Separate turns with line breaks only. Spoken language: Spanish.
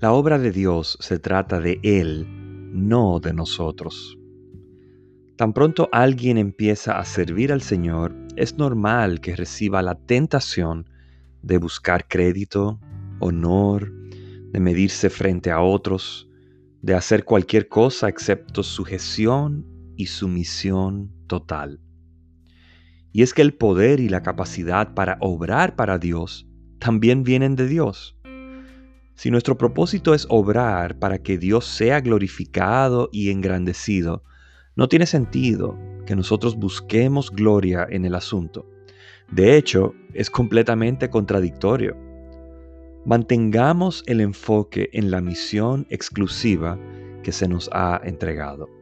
La obra de Dios se trata de Él, no de nosotros. Tan pronto alguien empieza a servir al Señor, es normal que reciba la tentación de buscar crédito, honor, de medirse frente a otros, de hacer cualquier cosa excepto sujeción y sumisión total. Y es que el poder y la capacidad para obrar para Dios también vienen de Dios. Si nuestro propósito es obrar para que Dios sea glorificado y engrandecido, no tiene sentido que nosotros busquemos gloria en el asunto. De hecho, es completamente contradictorio. Mantengamos el enfoque en la misión exclusiva que se nos ha entregado.